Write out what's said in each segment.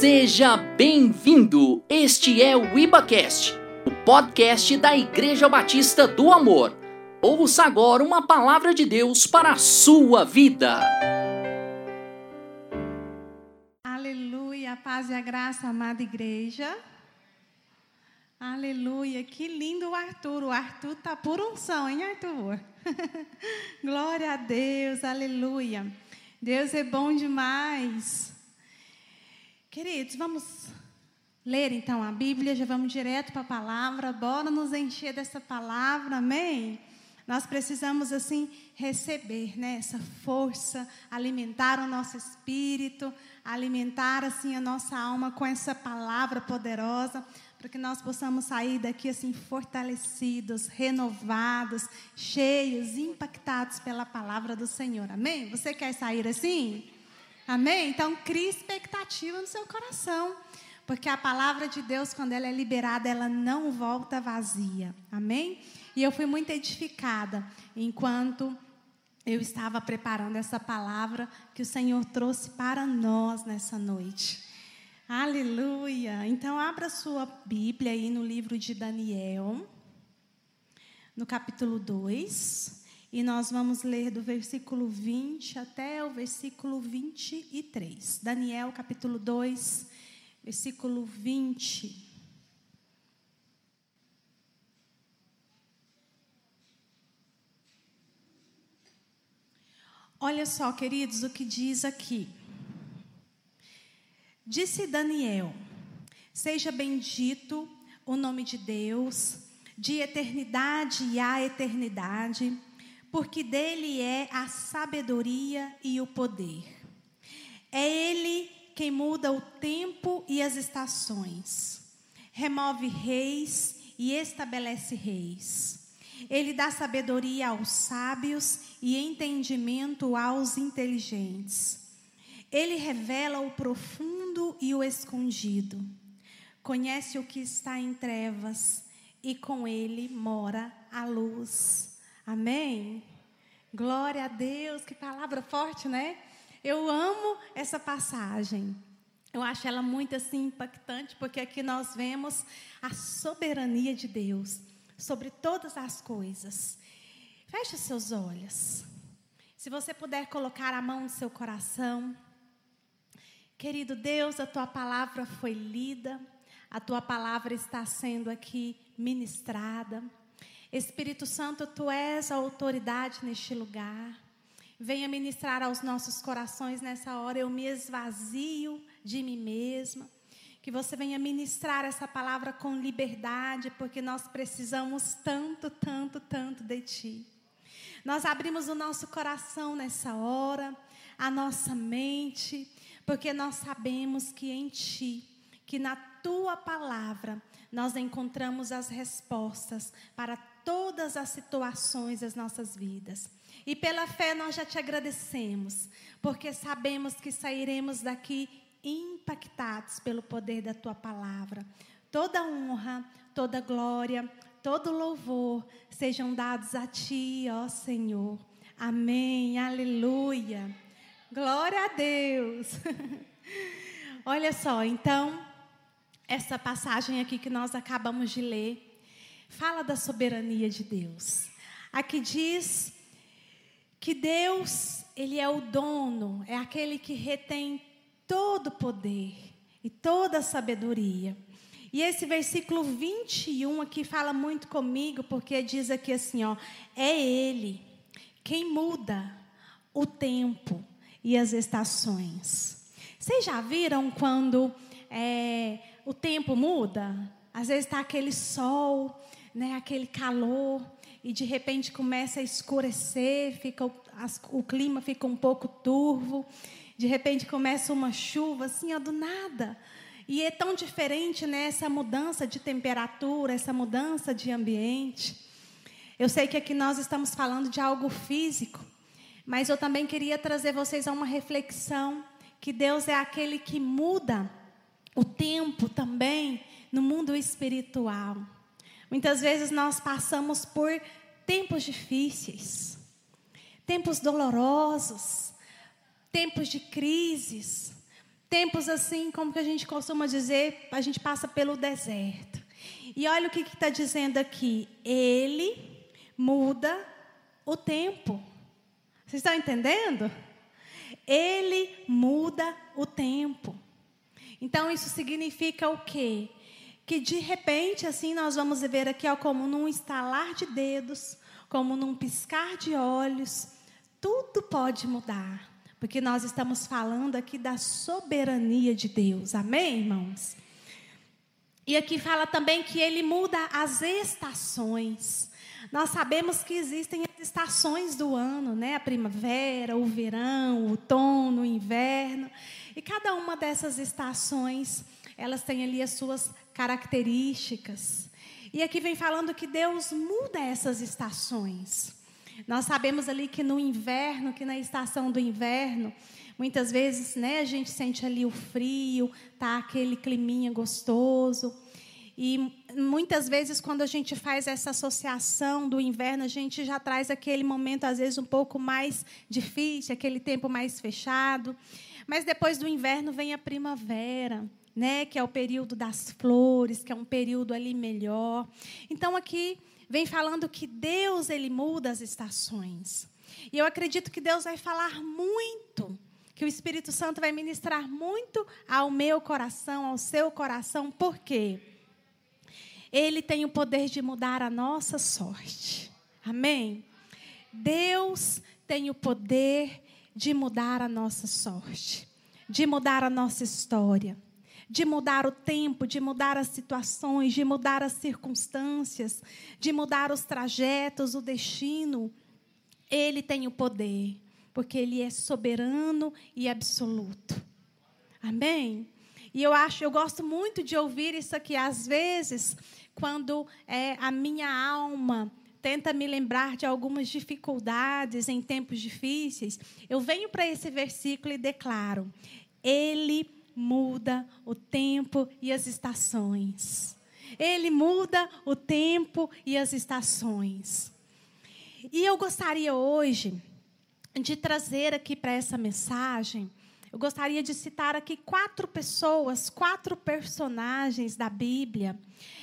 Seja bem-vindo! Este é o IbaCast, o podcast da Igreja Batista do Amor. Ouça agora uma palavra de Deus para a sua vida. Aleluia, paz e a graça, amada igreja. Aleluia, que lindo o Arthur. O Arthur tá por unção, hein, Arthur? Glória a Deus, aleluia. Deus é bom demais. Queridos, vamos ler então a Bíblia, já vamos direto para a palavra. Bora nos encher dessa palavra, amém? Nós precisamos assim receber, né, essa força, alimentar o nosso espírito, alimentar assim a nossa alma com essa palavra poderosa para que nós possamos sair daqui assim fortalecidos, renovados, cheios, impactados pela palavra do Senhor. Amém? Você quer sair assim? Amém? Então crie expectativa no seu coração, porque a palavra de Deus, quando ela é liberada, ela não volta vazia. Amém? E eu fui muito edificada enquanto eu estava preparando essa palavra que o Senhor trouxe para nós nessa noite. Aleluia! Então, abra sua Bíblia aí no livro de Daniel, no capítulo 2, e nós vamos ler do versículo 20 até o versículo 23. Daniel, capítulo 2, versículo 20. Olha só, queridos, o que diz aqui. Disse Daniel: Seja bendito o nome de Deus, de eternidade a eternidade, porque dele é a sabedoria e o poder. É ele quem muda o tempo e as estações, remove reis e estabelece reis. Ele dá sabedoria aos sábios e entendimento aos inteligentes. Ele revela o profundo e o escondido. Conhece o que está em trevas e com ele mora a luz. Amém? Glória a Deus, que palavra forte, né? Eu amo essa passagem. Eu acho ela muito assim impactante, porque aqui nós vemos a soberania de Deus sobre todas as coisas. Feche seus olhos. Se você puder colocar a mão no seu coração, Querido Deus, a tua palavra foi lida, a tua palavra está sendo aqui ministrada. Espírito Santo, tu és a autoridade neste lugar. Venha ministrar aos nossos corações nessa hora. Eu me esvazio de mim mesma. Que você venha ministrar essa palavra com liberdade, porque nós precisamos tanto, tanto, tanto de ti. Nós abrimos o nosso coração nessa hora, a nossa mente porque nós sabemos que em Ti, que na Tua palavra, nós encontramos as respostas para todas as situações das nossas vidas. E pela fé nós já te agradecemos, porque sabemos que sairemos daqui impactados pelo poder da tua palavra. Toda honra, toda glória, todo louvor sejam dados a ti, ó Senhor. Amém. Aleluia. Glória a Deus. Olha só, então, essa passagem aqui que nós acabamos de ler, fala da soberania de Deus. Aqui diz que Deus, Ele é o dono, é aquele que retém todo o poder e toda a sabedoria. E esse versículo 21 aqui fala muito comigo, porque diz aqui assim, ó, é Ele quem muda o tempo e as estações. Vocês já viram quando é, o tempo muda? Às vezes está aquele sol, né, aquele calor, e de repente começa a escurecer, fica o, as, o clima fica um pouco turvo, de repente começa uma chuva, assim, ó, do nada. E é tão diferente né, essa mudança de temperatura, essa mudança de ambiente. Eu sei que aqui nós estamos falando de algo físico, mas eu também queria trazer vocês a uma reflexão que Deus é aquele que muda o tempo também no mundo espiritual. Muitas vezes nós passamos por tempos difíceis, tempos dolorosos, tempos de crises, Tempos assim, como que a gente costuma dizer, a gente passa pelo deserto. E olha o que está dizendo aqui. Ele muda o tempo. Vocês estão entendendo? Ele muda o tempo. Então isso significa o quê? Que de repente, assim, nós vamos ver aqui, ó, como num estalar de dedos, como num piscar de olhos, tudo pode mudar. Porque nós estamos falando aqui da soberania de Deus. Amém, irmãos? E aqui fala também que ele muda as estações. Nós sabemos que existem as estações do ano, né? A primavera, o verão, o outono, o inverno. E cada uma dessas estações, elas têm ali as suas características. E aqui vem falando que Deus muda essas estações. Nós sabemos ali que no inverno, que na estação do inverno, muitas vezes, né, a gente sente ali o frio, tá aquele climinha gostoso. E muitas vezes, quando a gente faz essa associação do inverno, a gente já traz aquele momento, às vezes, um pouco mais difícil, aquele tempo mais fechado. Mas depois do inverno vem a primavera, né, que é o período das flores, que é um período ali melhor. Então aqui vem falando que Deus ele muda as estações. E eu acredito que Deus vai falar muito, que o Espírito Santo vai ministrar muito ao meu coração, ao seu coração, por quê? Ele tem o poder de mudar a nossa sorte. Amém? Deus tem o poder de mudar a nossa sorte, de mudar a nossa história, de mudar o tempo, de mudar as situações, de mudar as circunstâncias, de mudar os trajetos, o destino. Ele tem o poder, porque ele é soberano e absoluto. Amém? E eu acho, eu gosto muito de ouvir isso aqui. Às vezes, quando é, a minha alma tenta me lembrar de algumas dificuldades em tempos difíceis, eu venho para esse versículo e declaro: Ele muda o tempo e as estações. Ele muda o tempo e as estações. E eu gostaria hoje de trazer aqui para essa mensagem eu gostaria de citar aqui quatro pessoas, quatro personagens da Bíblia,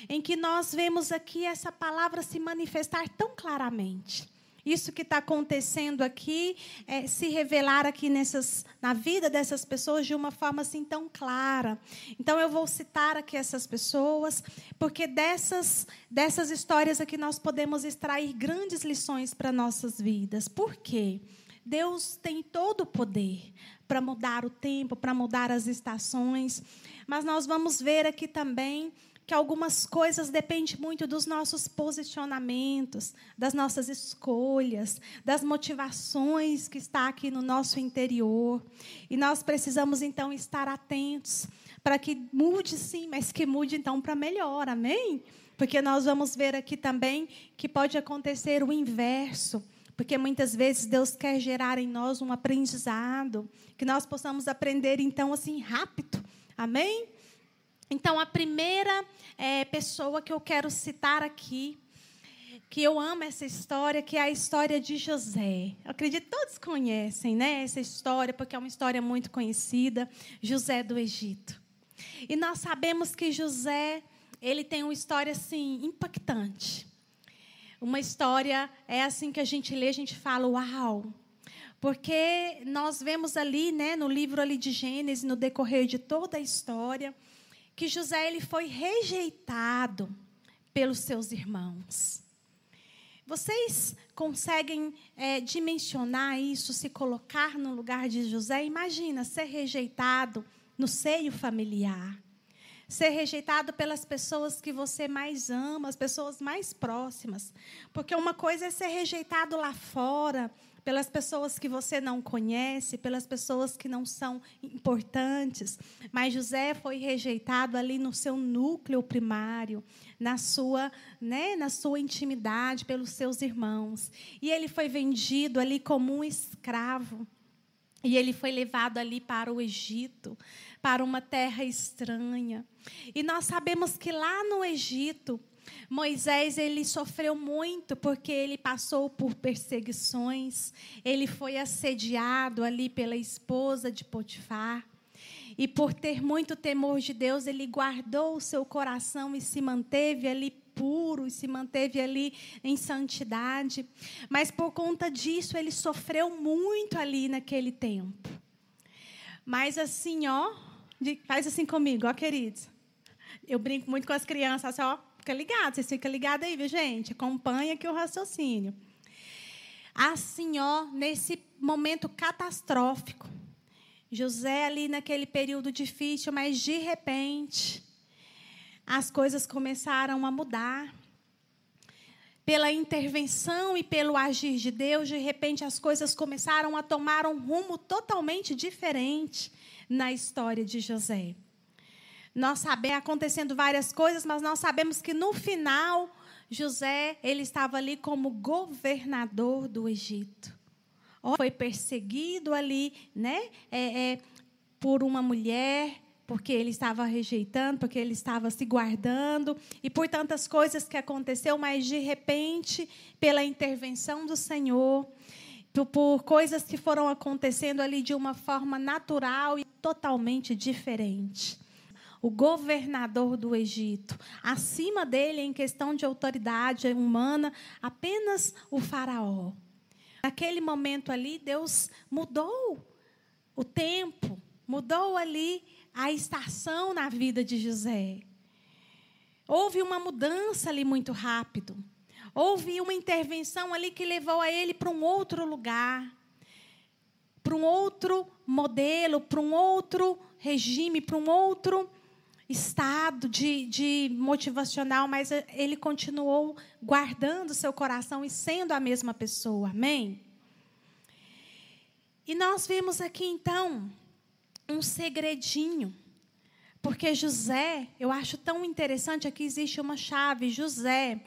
em que nós vemos aqui essa palavra se manifestar tão claramente. Isso que está acontecendo aqui, é, se revelar aqui nessas, na vida dessas pessoas de uma forma assim tão clara. Então eu vou citar aqui essas pessoas, porque dessas, dessas histórias aqui nós podemos extrair grandes lições para nossas vidas. Por quê? Deus tem todo o poder para mudar o tempo, para mudar as estações. Mas nós vamos ver aqui também que algumas coisas dependem muito dos nossos posicionamentos, das nossas escolhas, das motivações que está aqui no nosso interior. E nós precisamos então estar atentos para que mude sim, mas que mude então para melhor. Amém? Porque nós vamos ver aqui também que pode acontecer o inverso porque muitas vezes Deus quer gerar em nós um aprendizado, que nós possamos aprender então assim rápido. Amém? Então, a primeira é, pessoa que eu quero citar aqui, que eu amo essa história, que é a história de José. Eu acredito que todos conhecem né, essa história, porque é uma história muito conhecida, José do Egito. E nós sabemos que José, ele tem uma história assim impactante. Uma história é assim que a gente lê, a gente fala, uau! Porque nós vemos ali, né, no livro ali de Gênesis, no decorrer de toda a história, que José ele foi rejeitado pelos seus irmãos. Vocês conseguem é, dimensionar isso, se colocar no lugar de José? Imagina ser rejeitado no seio familiar ser rejeitado pelas pessoas que você mais ama, as pessoas mais próximas. Porque uma coisa é ser rejeitado lá fora, pelas pessoas que você não conhece, pelas pessoas que não são importantes. Mas José foi rejeitado ali no seu núcleo primário, na sua, né, na sua intimidade pelos seus irmãos. E ele foi vendido ali como um escravo. E ele foi levado ali para o Egito, para uma terra estranha. E nós sabemos que lá no Egito, Moisés ele sofreu muito porque ele passou por perseguições, ele foi assediado ali pela esposa de Potifar. E por ter muito temor de Deus, ele guardou o seu coração e se manteve ali puro e se manteve ali em santidade. Mas por conta disso, ele sofreu muito ali naquele tempo. Mas assim, ó, faz assim comigo, ó, queridos. Eu brinco muito com as crianças, ó, fica ligado, vocês ficam ligados aí, viu, gente? Acompanha aqui o raciocínio. Assim, ó, nesse momento catastrófico, José ali naquele período difícil, mas de repente as coisas começaram a mudar. Pela intervenção e pelo agir de Deus, de repente as coisas começaram a tomar um rumo totalmente diferente na história de José. Nós sabemos acontecendo várias coisas, mas nós sabemos que no final José ele estava ali como governador do Egito foi perseguido ali, né? É, é, por uma mulher, porque ele estava rejeitando, porque ele estava se guardando, e por tantas coisas que aconteceu, mas de repente, pela intervenção do Senhor, por coisas que foram acontecendo ali de uma forma natural e totalmente diferente. O governador do Egito, acima dele, em questão de autoridade humana, apenas o Faraó. Naquele momento ali, Deus mudou o tempo, mudou ali a estação na vida de José. Houve uma mudança ali muito rápido. Houve uma intervenção ali que levou a ele para um outro lugar, para um outro modelo, para um outro regime, para um outro estado de, de motivacional, mas ele continuou guardando seu coração e sendo a mesma pessoa. Amém? E nós vimos aqui então um segredinho. Porque José, eu acho tão interessante, aqui existe uma chave. José,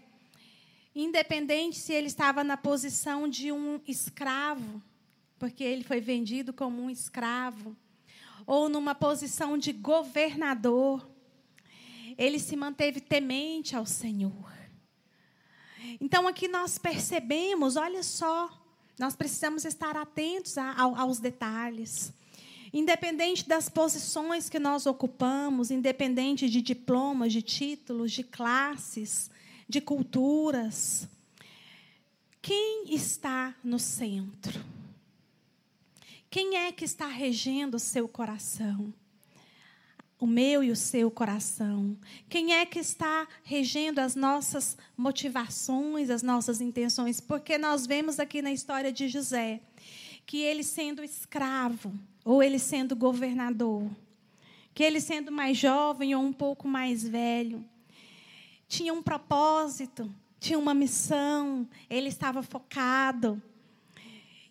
independente se ele estava na posição de um escravo, porque ele foi vendido como um escravo, ou numa posição de governador, ele se manteve temente ao Senhor. Então aqui nós percebemos, olha só, nós precisamos estar atentos a, a, aos detalhes. Independente das posições que nós ocupamos, independente de diplomas, de títulos, de classes, de culturas, quem está no centro? Quem é que está regendo o seu coração? O meu e o seu coração. Quem é que está regendo as nossas motivações, as nossas intenções? Porque nós vemos aqui na história de José que ele sendo escravo ou ele sendo governador, que ele sendo mais jovem ou um pouco mais velho, tinha um propósito, tinha uma missão, ele estava focado.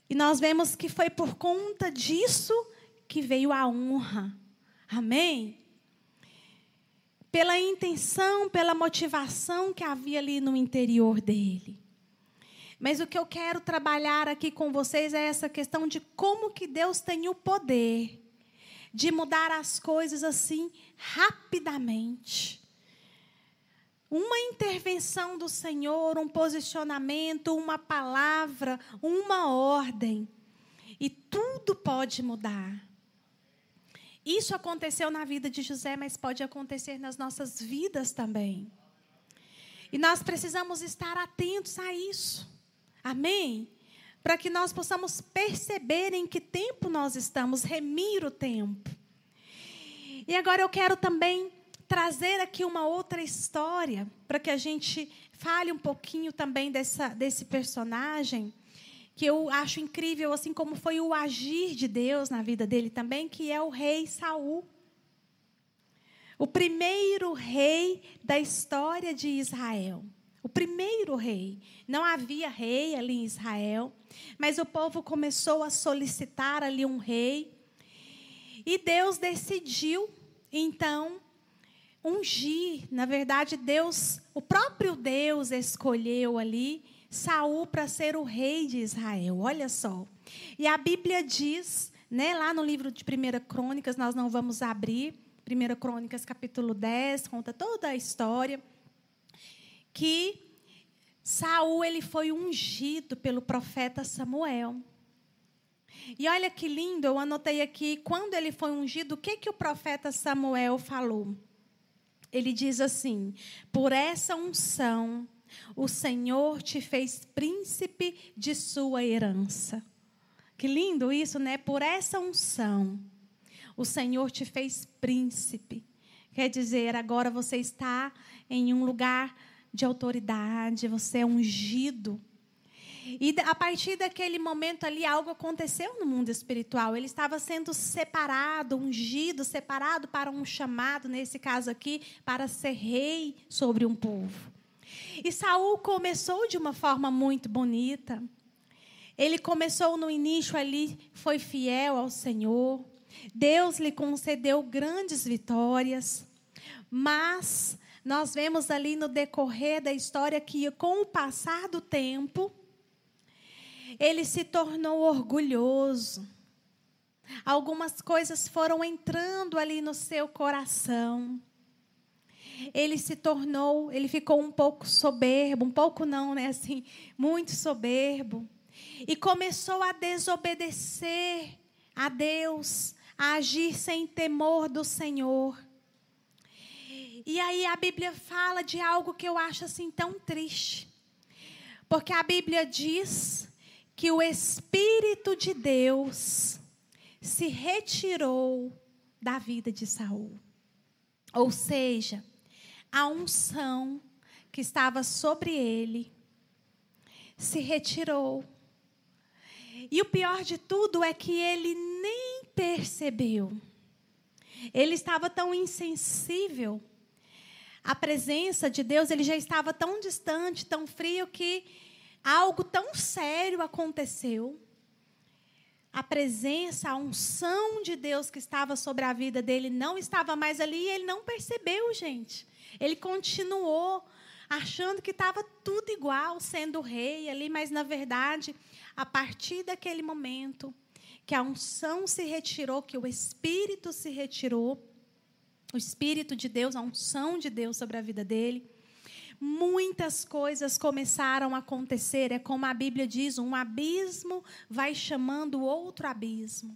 E nós vemos que foi por conta disso que veio a honra. Amém? Pela intenção, pela motivação que havia ali no interior dele. Mas o que eu quero trabalhar aqui com vocês é essa questão de como que Deus tem o poder de mudar as coisas assim rapidamente. Uma intervenção do Senhor, um posicionamento, uma palavra, uma ordem. E tudo pode mudar. Isso aconteceu na vida de José, mas pode acontecer nas nossas vidas também. E nós precisamos estar atentos a isso. Amém? Para que nós possamos perceber em que tempo nós estamos, remir o tempo. E agora eu quero também trazer aqui uma outra história para que a gente fale um pouquinho também dessa, desse personagem que eu acho incrível, assim como foi o agir de Deus na vida dele também, que é o rei Saul. O primeiro rei da história de Israel. O primeiro rei. Não havia rei ali em Israel, mas o povo começou a solicitar ali um rei. E Deus decidiu, então, ungir. Na verdade, Deus, o próprio Deus escolheu ali Saul para ser o rei de Israel. Olha só. E a Bíblia diz, né, lá no livro de 1 Crônicas, nós não vamos abrir, 1 Crônicas capítulo 10, conta toda a história, que Saul ele foi ungido pelo profeta Samuel. E olha que lindo, eu anotei aqui, quando ele foi ungido, o que, que o profeta Samuel falou? Ele diz assim: Por essa unção, o Senhor te fez príncipe de sua herança. Que lindo isso, né? Por essa unção, o Senhor te fez príncipe. Quer dizer, agora você está em um lugar de autoridade, você é ungido. E a partir daquele momento ali, algo aconteceu no mundo espiritual. Ele estava sendo separado, ungido, separado para um chamado, nesse caso aqui, para ser rei sobre um povo. E Saul começou de uma forma muito bonita. Ele começou no início ali, foi fiel ao Senhor. Deus lhe concedeu grandes vitórias. Mas nós vemos ali no decorrer da história que, com o passar do tempo, ele se tornou orgulhoso. Algumas coisas foram entrando ali no seu coração. Ele se tornou, ele ficou um pouco soberbo, um pouco não, né, assim, muito soberbo. E começou a desobedecer a Deus, a agir sem temor do Senhor. E aí a Bíblia fala de algo que eu acho assim tão triste. Porque a Bíblia diz que o Espírito de Deus se retirou da vida de Saul. Ou seja, a unção que estava sobre ele se retirou. E o pior de tudo é que ele nem percebeu. Ele estava tão insensível à presença de Deus, ele já estava tão distante, tão frio que algo tão sério aconteceu. A presença, a unção de Deus que estava sobre a vida dele não estava mais ali e ele não percebeu, gente. Ele continuou achando que estava tudo igual, sendo rei ali, mas na verdade, a partir daquele momento que a unção se retirou, que o Espírito se retirou, o Espírito de Deus, a unção de Deus sobre a vida dele, muitas coisas começaram a acontecer. É como a Bíblia diz: um abismo vai chamando outro abismo.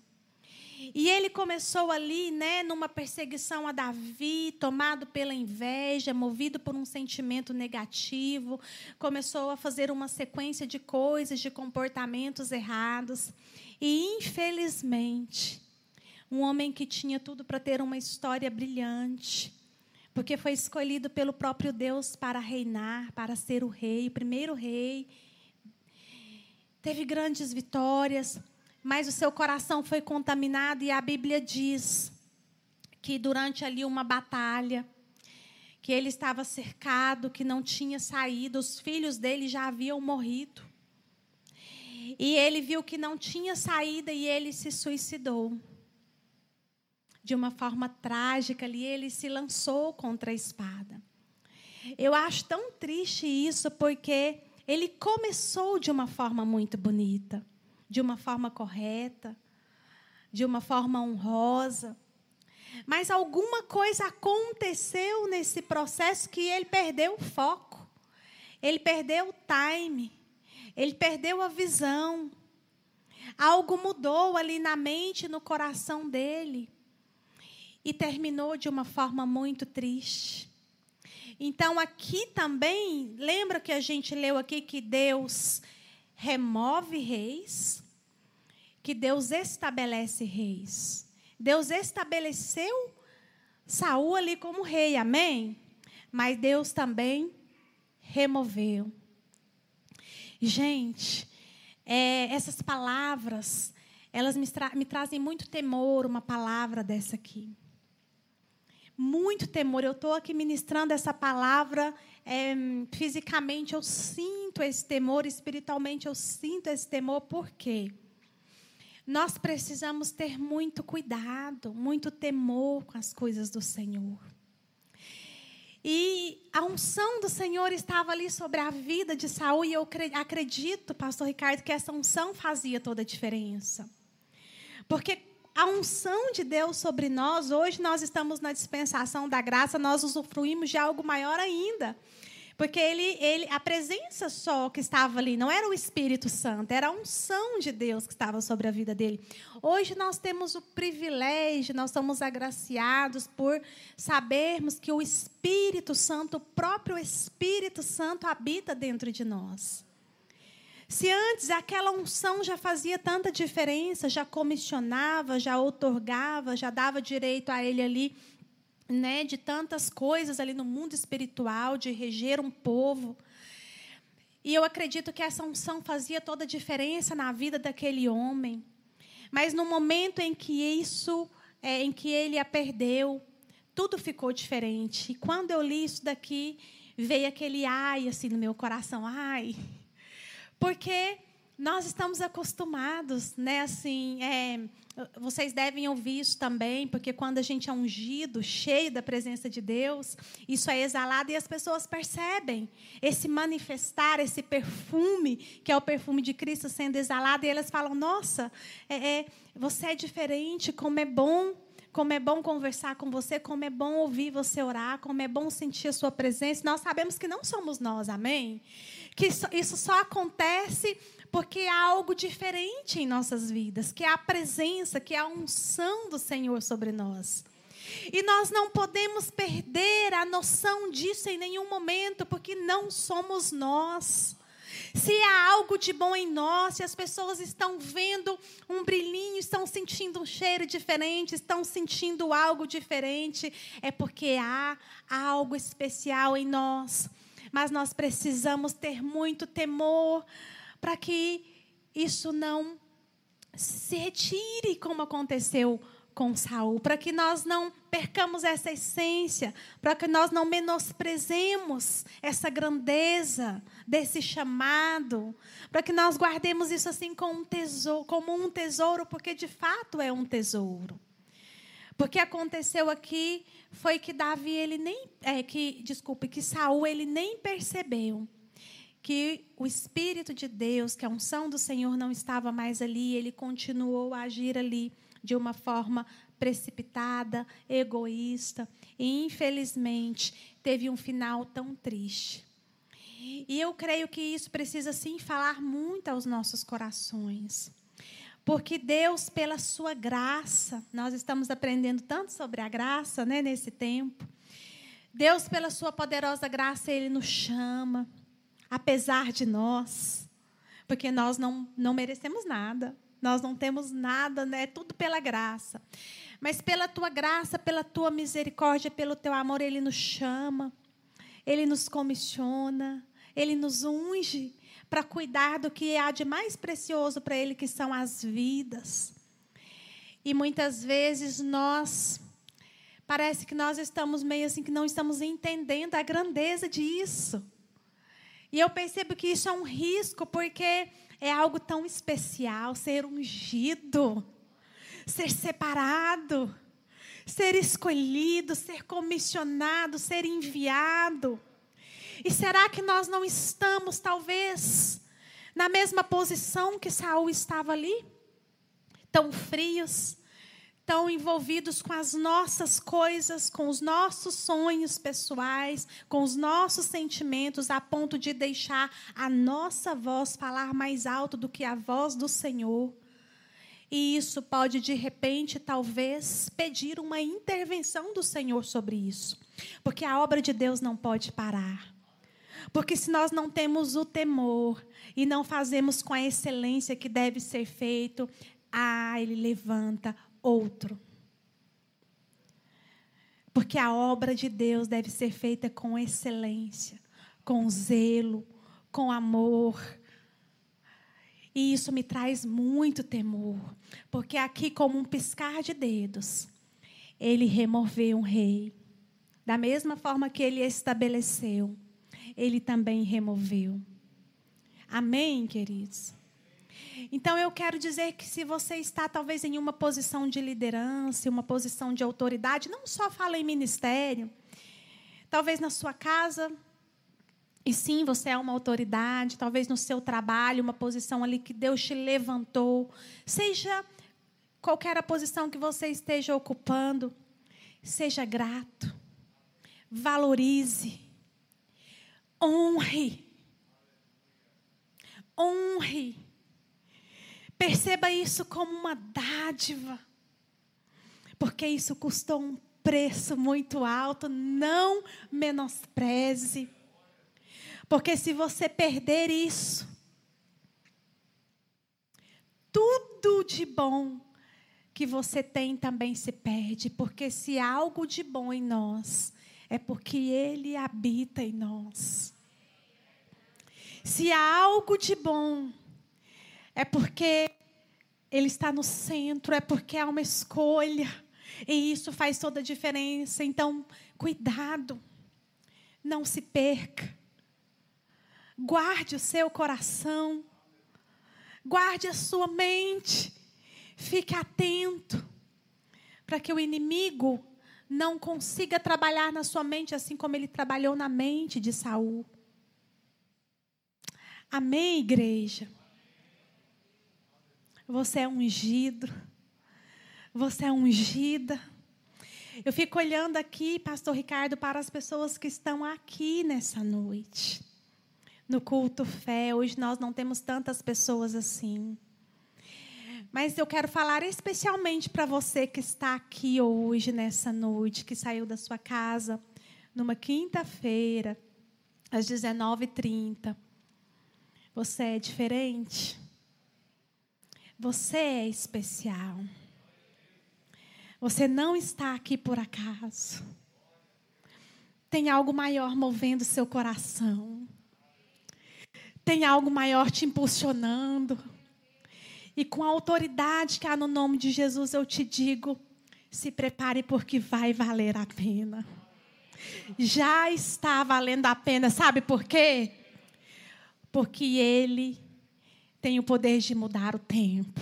E ele começou ali, né, numa perseguição a Davi, tomado pela inveja, movido por um sentimento negativo, começou a fazer uma sequência de coisas, de comportamentos errados. E infelizmente, um homem que tinha tudo para ter uma história brilhante, porque foi escolhido pelo próprio Deus para reinar, para ser o rei, o primeiro rei. Teve grandes vitórias, mas o seu coração foi contaminado e a Bíblia diz que durante ali uma batalha, que ele estava cercado, que não tinha saído, os filhos dele já haviam morrido. E ele viu que não tinha saída e ele se suicidou de uma forma trágica ali, ele se lançou contra a espada. Eu acho tão triste isso porque ele começou de uma forma muito bonita, de uma forma correta, de uma forma honrosa. Mas alguma coisa aconteceu nesse processo que ele perdeu o foco, ele perdeu o time, ele perdeu a visão. Algo mudou ali na mente, no coração dele e terminou de uma forma muito triste. Então, aqui também, lembra que a gente leu aqui que Deus remove reis, que Deus estabelece reis. Deus estabeleceu Saul ali como rei, amém? Mas Deus também removeu. Gente, é, essas palavras, elas me, tra me trazem muito temor, uma palavra dessa aqui muito temor. Eu estou aqui ministrando essa palavra. É, fisicamente eu sinto esse temor, espiritualmente eu sinto esse temor, por quê? Nós precisamos ter muito cuidado, muito temor com as coisas do Senhor. E a unção do Senhor estava ali sobre a vida de Saul, e eu acredito, pastor Ricardo, que essa unção fazia toda a diferença. Porque a unção de Deus sobre nós, hoje nós estamos na dispensação da graça, nós usufruímos de algo maior ainda. Porque ele, ele, a presença só que estava ali não era o Espírito Santo, era a unção de Deus que estava sobre a vida dele. Hoje nós temos o privilégio, nós somos agraciados por sabermos que o Espírito Santo, o próprio Espírito Santo, habita dentro de nós. Se antes aquela unção já fazia tanta diferença, já comissionava, já otorgava, já dava direito a ele ali né, de tantas coisas ali no mundo espiritual, de reger um povo. E eu acredito que essa unção fazia toda a diferença na vida daquele homem. Mas no momento em que isso, é, em que ele a perdeu, tudo ficou diferente. E quando eu li isso daqui, veio aquele ai assim no meu coração, ai, porque nós estamos acostumados, né? Assim, é, vocês devem ouvir isso também, porque quando a gente é ungido, cheio da presença de Deus, isso é exalado e as pessoas percebem esse manifestar, esse perfume, que é o perfume de Cristo sendo exalado, e elas falam: Nossa, é, é, você é diferente, como é bom como é bom conversar com você, como é bom ouvir você orar, como é bom sentir a sua presença. Nós sabemos que não somos nós, amém? Que isso só acontece porque há algo diferente em nossas vidas, que é a presença, que é a unção do Senhor sobre nós. E nós não podemos perder a noção disso em nenhum momento, porque não somos nós. Se há algo de bom em nós, se as pessoas estão vendo um brilhinho, estão sentindo um cheiro diferente, estão sentindo algo diferente, é porque há algo especial em nós. Mas nós precisamos ter muito temor para que isso não se retire como aconteceu com Saul, para que nós não percamos essa essência, para que nós não menosprezemos essa grandeza desse chamado, para que nós guardemos isso assim como um tesouro, como um tesouro, porque de fato é um tesouro. Porque aconteceu aqui foi que Davi ele nem é, que desculpe que Saul ele nem percebeu que o Espírito de Deus, que a unção do Senhor não estava mais ali, ele continuou a agir ali de uma forma precipitada, egoísta, e infelizmente teve um final tão triste. E eu creio que isso precisa sim falar muito aos nossos corações. Porque Deus, pela sua graça, nós estamos aprendendo tanto sobre a graça, né, nesse tempo. Deus, pela sua poderosa graça, ele nos chama apesar de nós, porque nós não, não merecemos nada, nós não temos nada, né? é tudo pela graça. Mas pela tua graça, pela tua misericórdia, pelo teu amor, Ele nos chama, Ele nos comissiona, Ele nos unge para cuidar do que há de mais precioso para Ele, que são as vidas. E muitas vezes nós parece que nós estamos meio assim que não estamos entendendo a grandeza disso. E eu percebo que isso é um risco, porque é algo tão especial ser ungido, ser separado, ser escolhido, ser comissionado, ser enviado. E será que nós não estamos, talvez, na mesma posição que Saul estava ali? Tão frios, tão envolvidos com as nossas coisas, com os nossos sonhos pessoais, com os nossos sentimentos, a ponto de deixar a nossa voz falar mais alto do que a voz do Senhor. E isso pode, de repente, talvez, pedir uma intervenção do Senhor sobre isso. Porque a obra de Deus não pode parar. Porque se nós não temos o temor e não fazemos com a excelência que deve ser feito, ah, ele levanta outro. Porque a obra de Deus deve ser feita com excelência, com zelo, com amor. E isso me traz muito temor, porque aqui, como um piscar de dedos, ele removeu um rei. Da mesma forma que ele estabeleceu, ele também removeu. Amém, queridos? Então eu quero dizer que se você está talvez em uma posição de liderança, uma posição de autoridade, não só fala em ministério, talvez na sua casa, e sim, você é uma autoridade, talvez no seu trabalho, uma posição ali que Deus te levantou, seja qualquer a posição que você esteja ocupando, seja grato, valorize, honre. Honre. Perceba isso como uma dádiva. Porque isso custou um preço muito alto. Não menospreze. Porque se você perder isso, tudo de bom que você tem também se perde. Porque se há algo de bom em nós, é porque Ele habita em nós. Se há algo de bom, é porque Ele está no centro, é porque há uma escolha. E isso faz toda a diferença. Então, cuidado, não se perca. Guarde o seu coração, guarde a sua mente, fique atento, para que o inimigo não consiga trabalhar na sua mente assim como ele trabalhou na mente de Saul. Amém, igreja? Você é ungido. Você é ungida. Eu fico olhando aqui, Pastor Ricardo, para as pessoas que estão aqui nessa noite. No culto fé, hoje nós não temos tantas pessoas assim. Mas eu quero falar especialmente para você que está aqui hoje, nessa noite, que saiu da sua casa, numa quinta-feira, às 19h30 você é diferente. Você é especial. Você não está aqui por acaso. Tem algo maior movendo seu coração. Tem algo maior te impulsionando. E com a autoridade que há no nome de Jesus, eu te digo: se prepare, porque vai valer a pena. Já está valendo a pena, sabe por quê? Porque Ele tem o poder de mudar o tempo.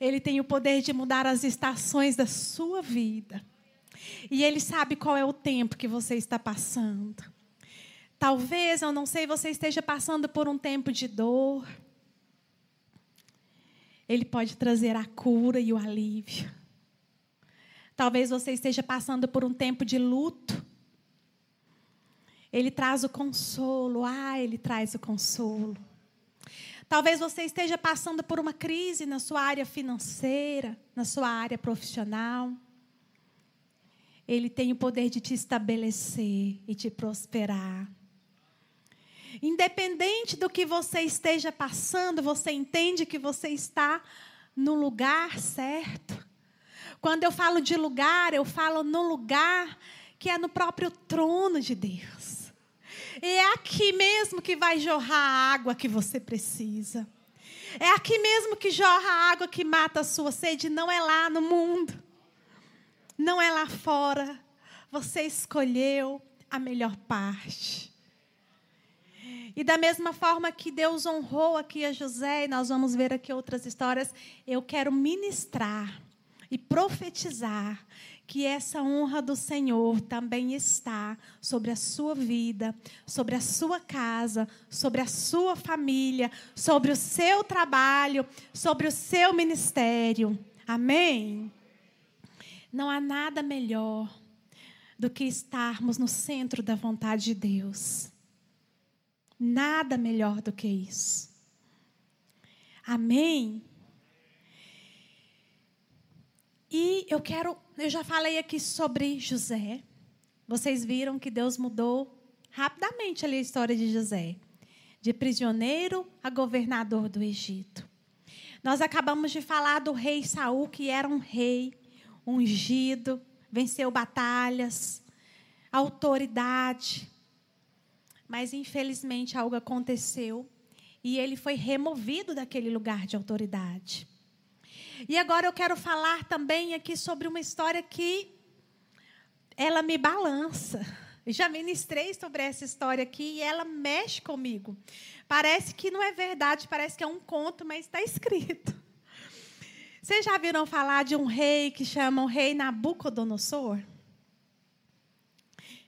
Ele tem o poder de mudar as estações da sua vida. E Ele sabe qual é o tempo que você está passando. Talvez, eu não sei, você esteja passando por um tempo de dor. Ele pode trazer a cura e o alívio. Talvez você esteja passando por um tempo de luto. Ele traz o consolo. Ah, ele traz o consolo. Talvez você esteja passando por uma crise na sua área financeira, na sua área profissional. Ele tem o poder de te estabelecer e te prosperar. Independente do que você esteja passando, você entende que você está no lugar certo. Quando eu falo de lugar, eu falo no lugar que é no próprio trono de Deus. É aqui mesmo que vai jorrar a água que você precisa. É aqui mesmo que jorra a água que mata a sua sede, não é lá no mundo. Não é lá fora. Você escolheu a melhor parte. E da mesma forma que Deus honrou aqui a José, e nós vamos ver aqui outras histórias, eu quero ministrar e profetizar que essa honra do Senhor também está sobre a sua vida, sobre a sua casa, sobre a sua família, sobre o seu trabalho, sobre o seu ministério. Amém? Não há nada melhor do que estarmos no centro da vontade de Deus. Nada melhor do que isso. Amém? E eu quero, eu já falei aqui sobre José. Vocês viram que Deus mudou rapidamente ali a história de José, de prisioneiro a governador do Egito. Nós acabamos de falar do rei Saul, que era um rei ungido, venceu batalhas, autoridade. Mas infelizmente algo aconteceu e ele foi removido daquele lugar de autoridade. E agora eu quero falar também aqui sobre uma história que ela me balança. Já ministrei sobre essa história aqui e ela mexe comigo. Parece que não é verdade, parece que é um conto, mas está escrito. Vocês já viram falar de um rei que chamam rei Nabucodonosor?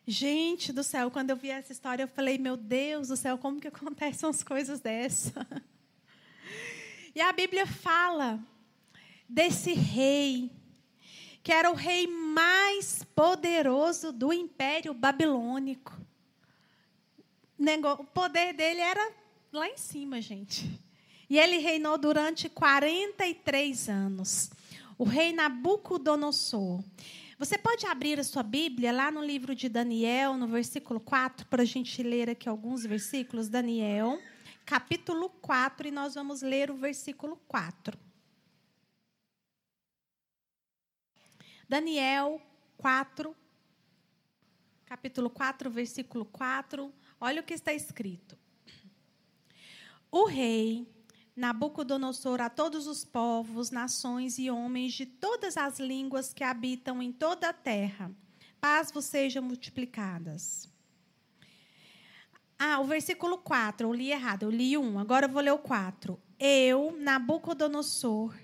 Gente do céu, quando eu vi essa história, eu falei, meu Deus do céu, como que acontecem as coisas dessa? E a Bíblia fala desse rei, que era o rei mais poderoso do império babilônico. o poder dele era lá em cima, gente. E ele reinou durante 43 anos. O rei Nabucodonosor. Você pode abrir a sua Bíblia lá no livro de Daniel, no versículo 4, para a gente ler aqui alguns versículos. Daniel, capítulo 4, e nós vamos ler o versículo 4. Daniel 4, capítulo 4, versículo 4. Olha o que está escrito. O rei Nabucodonosor a todos os povos, nações e homens de todas as línguas que habitam em toda a terra. Paz vos sejam multiplicadas. Ah, o versículo 4, eu li errado, eu li 1, agora eu vou ler o 4. Eu, Nabucodonosor,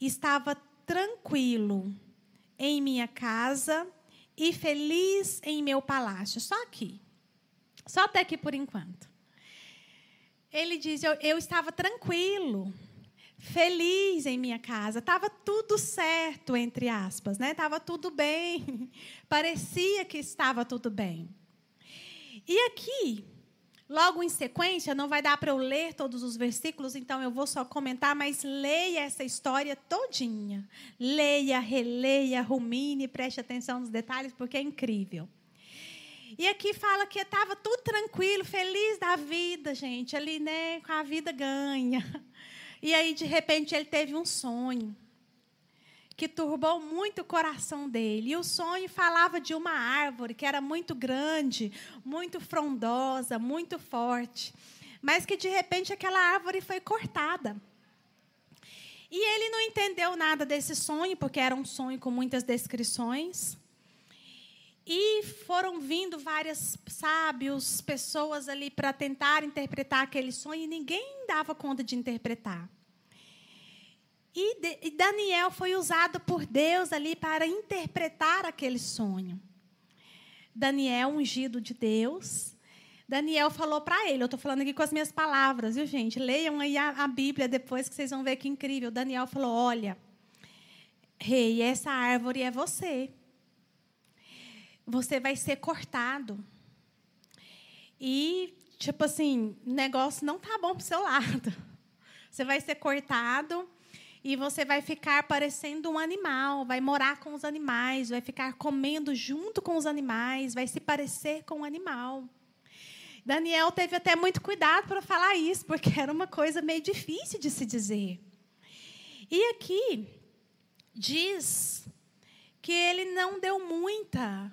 estava tranquilo em minha casa e feliz em meu palácio. Só aqui. Só até aqui por enquanto. Ele diz: eu, eu estava tranquilo, feliz em minha casa, estava tudo certo, entre aspas, né? Estava tudo bem, parecia que estava tudo bem. E aqui, logo em sequência, não vai dar para eu ler todos os versículos, então eu vou só comentar, mas leia essa história todinha. Leia, releia, rumine, preste atenção nos detalhes, porque é incrível. E aqui fala que estava tudo tranquilo, feliz da vida, gente, ali, né, com a vida ganha. E aí, de repente, ele teve um sonho que turbou muito o coração dele. E o sonho falava de uma árvore que era muito grande, muito frondosa, muito forte, mas que de repente aquela árvore foi cortada. E ele não entendeu nada desse sonho, porque era um sonho com muitas descrições. E foram vindo vários sábios, pessoas ali para tentar interpretar aquele sonho e ninguém dava conta de interpretar. E, de, e Daniel foi usado por Deus ali para interpretar aquele sonho. Daniel, ungido de Deus, Daniel falou para ele, eu estou falando aqui com as minhas palavras, viu, gente? Leiam aí a, a Bíblia depois que vocês vão ver que incrível. Daniel falou: Olha, rei, essa árvore é você você vai ser cortado. E, tipo assim, o negócio não tá bom pro seu lado. Você vai ser cortado e você vai ficar parecendo um animal, vai morar com os animais, vai ficar comendo junto com os animais, vai se parecer com um animal. Daniel teve até muito cuidado para falar isso, porque era uma coisa meio difícil de se dizer. E aqui diz que ele não deu muita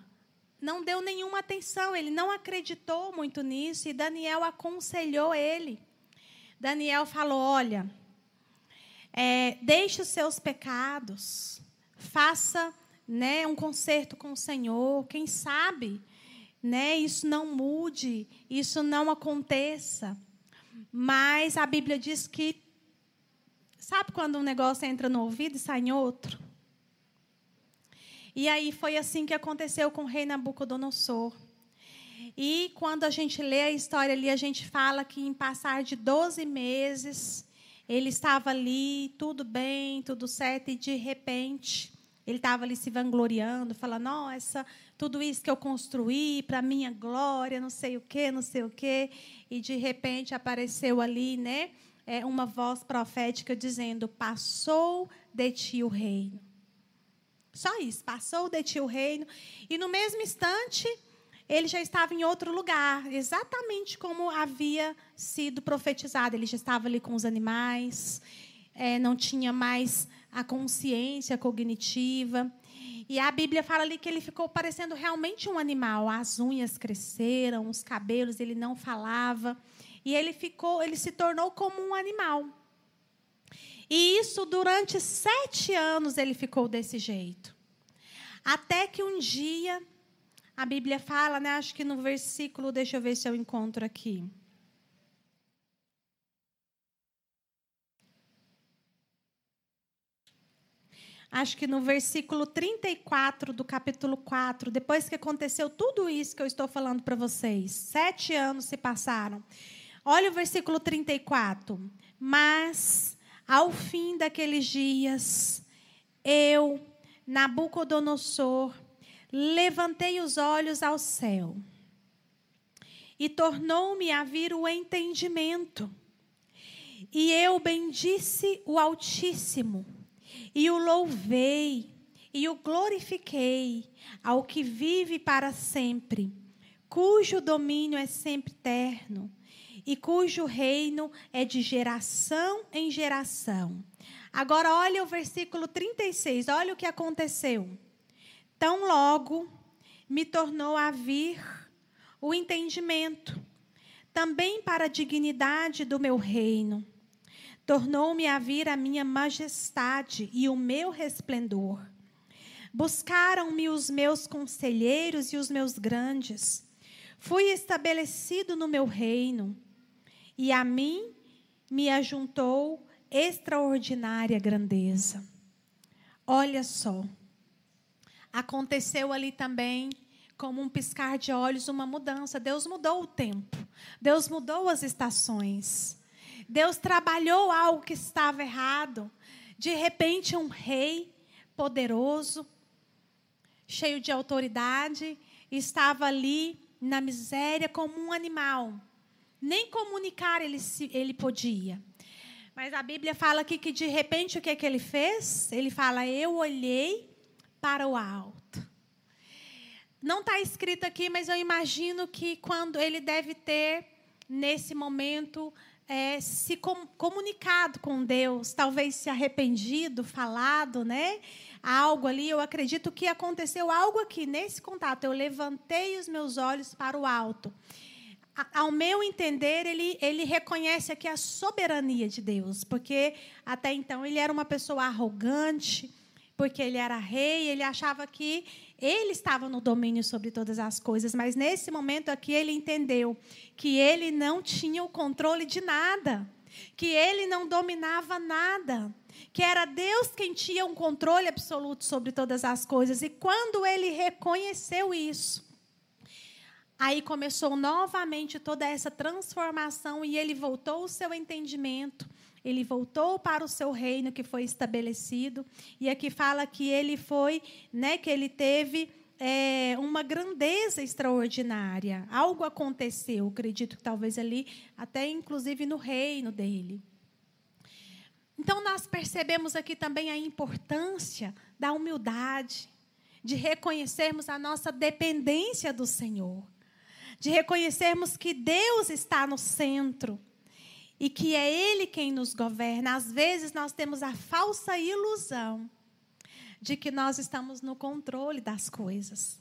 não deu nenhuma atenção, ele não acreditou muito nisso e Daniel aconselhou ele. Daniel falou: Olha, é, deixe os seus pecados, faça né, um concerto com o Senhor, quem sabe né, isso não mude, isso não aconteça. Mas a Bíblia diz que, sabe quando um negócio entra no ouvido e sai em outro? E aí foi assim que aconteceu com o rei Nabucodonosor. E quando a gente lê a história ali, a gente fala que em passar de 12 meses, ele estava ali, tudo bem, tudo certo, e de repente, ele estava ali se vangloriando, falando: Nossa, tudo isso que eu construí para minha glória, não sei o quê, não sei o quê. E de repente apareceu ali, né, é, uma voz profética dizendo: Passou de ti o reino. Só isso. Passou de ti o reino. E no mesmo instante, ele já estava em outro lugar, exatamente como havia sido profetizado. Ele já estava ali com os animais, é, não tinha mais a consciência cognitiva. E a Bíblia fala ali que ele ficou parecendo realmente um animal. As unhas cresceram, os cabelos, ele não falava. E ele ficou, ele se tornou como um animal. E isso durante sete anos ele ficou desse jeito. Até que um dia, a Bíblia fala, né, acho que no versículo, deixa eu ver se eu encontro aqui. acho que no versículo 34 do capítulo 4, depois que aconteceu tudo isso que eu estou falando para vocês, sete anos se passaram. Olha o versículo 34. Mas ao fim daqueles dias, eu, Nabucodonosor, levantei os olhos ao céu e tornou-me a vir o entendimento. E eu bendisse o Altíssimo, e o louvei, e o glorifiquei, ao que vive para sempre, cujo domínio é sempre eterno, e cujo reino é de geração em geração. Agora, olha o versículo 36, olha o que aconteceu. Tão logo me tornou a vir o entendimento, também para a dignidade do meu reino. Tornou-me a vir a minha majestade e o meu resplendor. Buscaram-me os meus conselheiros e os meus grandes. Fui estabelecido no meu reino, e a mim me ajuntou extraordinária grandeza. Olha só. Aconteceu ali também, como um piscar de olhos, uma mudança. Deus mudou o tempo. Deus mudou as estações. Deus trabalhou algo que estava errado. De repente, um rei poderoso, cheio de autoridade, estava ali na miséria como um animal. Nem comunicar ele, ele podia. Mas a Bíblia fala aqui que de repente o que, é que ele fez? Ele fala: Eu olhei para o alto. Não está escrito aqui, mas eu imagino que quando ele deve ter, nesse momento, é, se com, comunicado com Deus, talvez se arrependido, falado, né? Algo ali, eu acredito que aconteceu algo aqui nesse contato. Eu levantei os meus olhos para o alto ao meu entender, ele, ele reconhece aqui a soberania de Deus, porque até então ele era uma pessoa arrogante, porque ele era rei, ele achava que ele estava no domínio sobre todas as coisas, mas nesse momento aqui ele entendeu que ele não tinha o controle de nada, que ele não dominava nada, que era Deus quem tinha um controle absoluto sobre todas as coisas. E quando ele reconheceu isso, Aí começou novamente toda essa transformação e ele voltou o seu entendimento, ele voltou para o seu reino que foi estabelecido. E aqui fala que ele foi, né, que ele teve é, uma grandeza extraordinária. Algo aconteceu, acredito que talvez ali, até inclusive no reino dele. Então, nós percebemos aqui também a importância da humildade, de reconhecermos a nossa dependência do Senhor de reconhecermos que Deus está no centro e que é Ele quem nos governa. Às vezes nós temos a falsa ilusão de que nós estamos no controle das coisas.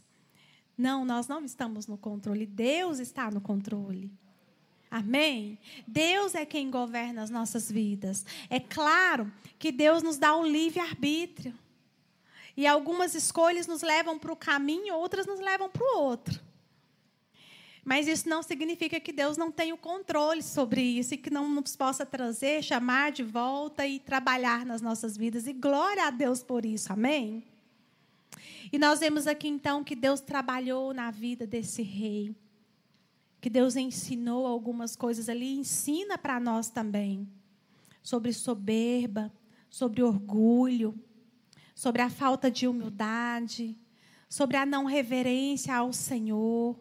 Não, nós não estamos no controle, Deus está no controle. Amém? Deus é quem governa as nossas vidas. É claro que Deus nos dá um livre-arbítrio. E algumas escolhas nos levam para o caminho, outras nos levam para o outro. Mas isso não significa que Deus não tenha o controle sobre isso e que não nos possa trazer, chamar de volta e trabalhar nas nossas vidas. E glória a Deus por isso, amém? E nós vemos aqui então que Deus trabalhou na vida desse rei. Que Deus ensinou algumas coisas ali, ensina para nós também. Sobre soberba, sobre orgulho, sobre a falta de humildade, sobre a não reverência ao Senhor